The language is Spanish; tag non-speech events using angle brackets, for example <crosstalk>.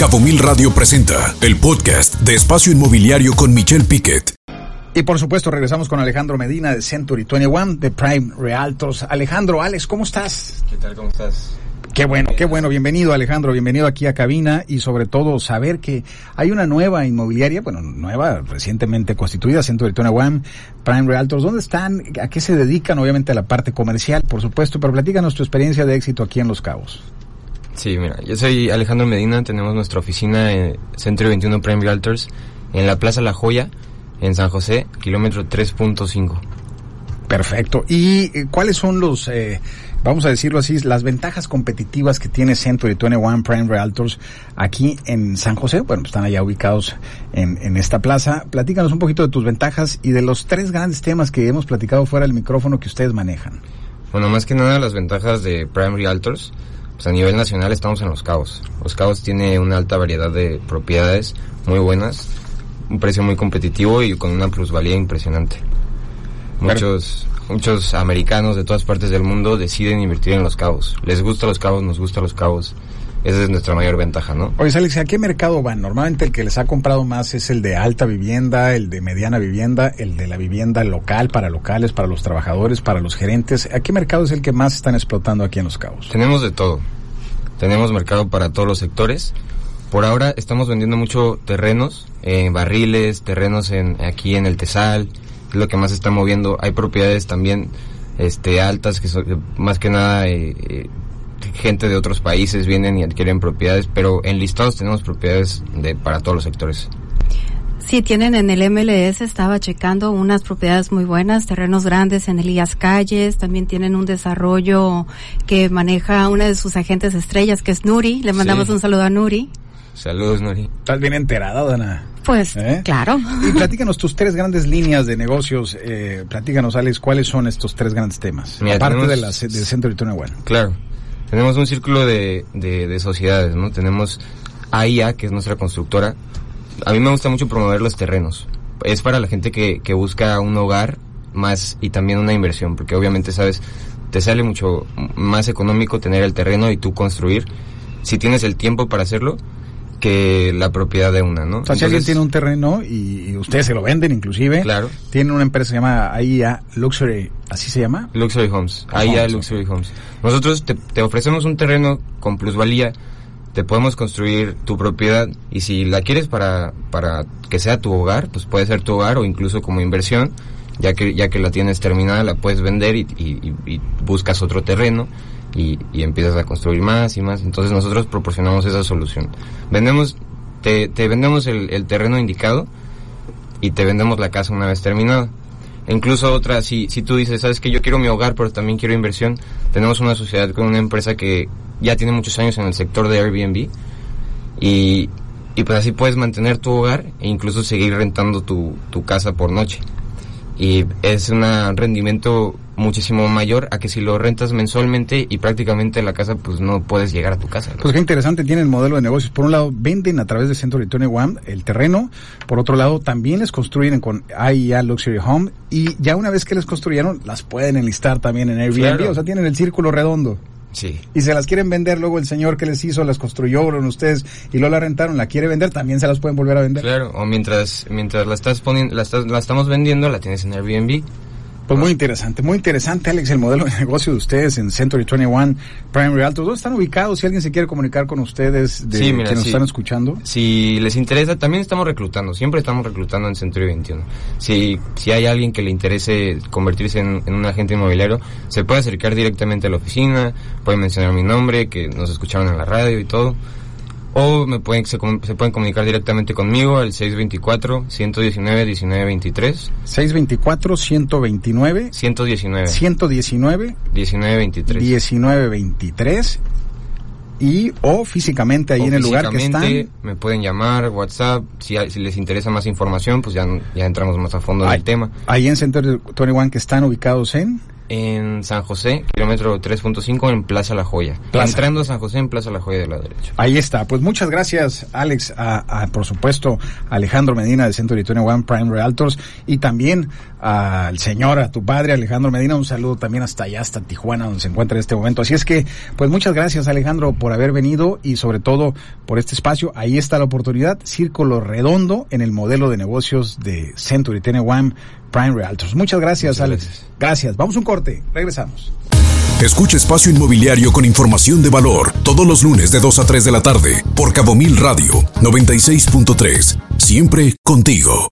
Cabo Mil Radio presenta el podcast de Espacio Inmobiliario con Michelle Piquet. Y por supuesto regresamos con Alejandro Medina de Century 21 de Prime Realtors. Alejandro, Alex, ¿cómo estás? ¿Qué tal? ¿Cómo estás? Qué bueno, qué bueno. Bienvenido Alejandro, bienvenido aquí a cabina y sobre todo saber que hay una nueva inmobiliaria, bueno, nueva, recientemente constituida, Century 21 Prime Realtors. ¿Dónde están? ¿A qué se dedican? Obviamente a la parte comercial, por supuesto, pero platícanos tu experiencia de éxito aquí en Los Cabos. Sí, mira, yo soy Alejandro Medina, tenemos nuestra oficina en Centro 21 Prime Realtors en la Plaza La Joya, en San José, kilómetro 3.5. Perfecto. ¿Y eh, cuáles son los, eh, vamos a decirlo así, las ventajas competitivas que tiene Century 21 Prime Realtors aquí en San José? Bueno, están allá ubicados en, en esta plaza. Platícanos un poquito de tus ventajas y de los tres grandes temas que hemos platicado fuera del micrófono que ustedes manejan. Bueno, más que nada las ventajas de Prime Realtors pues a nivel nacional estamos en Los Cabos. Los Cabos tiene una alta variedad de propiedades muy buenas, un precio muy competitivo y con una plusvalía impresionante. Muchos, muchos americanos de todas partes del mundo deciden invertir en Los Cabos. Les gusta Los Cabos, nos gusta Los Cabos. Esa es nuestra mayor ventaja, ¿no? Oye, Alex, ¿a qué mercado van? Normalmente el que les ha comprado más es el de alta vivienda, el de mediana vivienda, el de la vivienda local, para locales, para los trabajadores, para los gerentes. ¿A qué mercado es el que más están explotando aquí en Los Cabos? Tenemos de todo. Tenemos mercado para todos los sectores. Por ahora estamos vendiendo mucho terrenos, en barriles, terrenos en, aquí en el Tesal, es lo que más se está moviendo. Hay propiedades también este, altas, que son, más que nada eh, eh, gente de otros países vienen y adquieren propiedades, pero en listados tenemos propiedades de, para todos los sectores. Sí, tienen en el MLS, estaba checando unas propiedades muy buenas, terrenos grandes en Elías Calles, también tienen un desarrollo que maneja una de sus agentes estrellas, que es Nuri, le mandamos Sí. un saludo a Nuri. Saludos, Nori. ¿Estás bien enterada, Dana? Pues, ¿Eh? claro. Y <laughs> platícanos tus tres grandes líneas de negocios. Eh, platícanos, Alex, ¿cuáles son estos tres grandes temas? Mira, Aparte tenemos- de la de Century 21. Claro. Tenemos un círculo de, de, de sociedades, ¿no? Tenemos AIA, que es nuestra constructora. A mí me gusta mucho promover los terrenos. Es para la gente que, que busca un hogar más y también una inversión, porque obviamente, sabes, te sale mucho más económico tener el terreno y tú construir, si tienes el tiempo para hacerlo, que la propiedad de una, ¿no? O sea, si alguien tiene un terreno y, y ustedes se lo venden inclusive, Claro. tienen una empresa que se llama AIA Luxury, ¿así se llama? Luxury Homes, AIA Homes, Luxury Homes. Nosotros te, te ofrecemos un terreno con plusvalía, te podemos construir tu propiedad y si la quieres para, para que sea tu hogar, pues puede ser tu hogar o incluso como inversión, ya que, ya que la tienes terminada, la puedes vender y, y- y- y buscas otro terreno y, y empiezas a construir más y más. Entonces nosotros proporcionamos esa solución. Vendemos, te, te vendemos el, terreno indicado y te vendemos la casa una vez terminada. E Incluso otra, si, si tú dices, sabes que yo quiero mi hogar, pero también quiero inversión, tenemos una sociedad con una empresa que ya tiene muchos años en el sector de Airbnb y, y pues así puedes mantener tu hogar e incluso seguir rentando tu, tu casa por noche. Y es un rendimiento muchísimo mayor a que si lo rentas mensualmente y prácticamente la casa pues no puedes llegar a tu casa. ¿no? Pues qué interesante tiene el modelo de negocios. Por un lado, venden a través de Century 21 el terreno. Por otro lado, también les construyen con AIA Luxury Home. Y ya una vez que les construyeron, las pueden enlistar también en Airbnb. Claro. O sea, tienen el círculo redondo. Sí. Y se las quieren vender, luego el señor que les hizo las construyó con ustedes y luego la rentaron, la quiere vender, también se las pueden volver a vender. Claro, o mientras, mientras la estás poniendo, la, estás- la estamos vendiendo, la tienes en Airbnb. Pues muy interesante, muy interesante, Alex, el modelo de negocio de ustedes en Century 21 Prime Realtors. ¿Dónde están ubicados? Si alguien se quiere comunicar con ustedes de Sí, mira, que nos están escuchando. Si les interesa, también estamos reclutando, siempre estamos reclutando en Century 21. Si, si hay alguien que le interese convertirse en, en un agente inmobiliario, se puede acercar directamente a la oficina, puede mencionar mi nombre, que nos escucharon en la radio y todo. O me pueden, se, pueden comunicar directamente conmigo al 624-119-1923. 624-129. 119. 119 1923. 1923 y o físicamente ahí O en el lugar que están. Me pueden llamar, WhatsApp, si, si les interesa más información, pues ya, ya entramos más a fondo en el tema. ahí en Century 21 que están ubicados en en San José, kilómetro 3.5 en Plaza La Joya. Plaza. Entrando a San José en Plaza La Joya de la derecha. Ahí está. Pues muchas gracias, Alex, a, a, por supuesto, a Alejandro Medina de Century 21 Prime Realtors y también al señor, a tu padre, Alejandro Medina. Un saludo también hasta allá, hasta Tijuana, donde se encuentra en este momento. Así es que, pues muchas gracias, Alejandro, por haber venido y sobre todo por este espacio. Ahí está la oportunidad. Círculo redondo en el modelo de negocios de Century 21 Prime Realtors. Muchas gracias, Muchas Alex. gracias. gracias. Vamos a un corte. Regresamos. Escucha Espacio Inmobiliario con información de valor todos los lunes de 2 a 3 de la tarde por Cabo Mil Radio 96.3. Siempre contigo.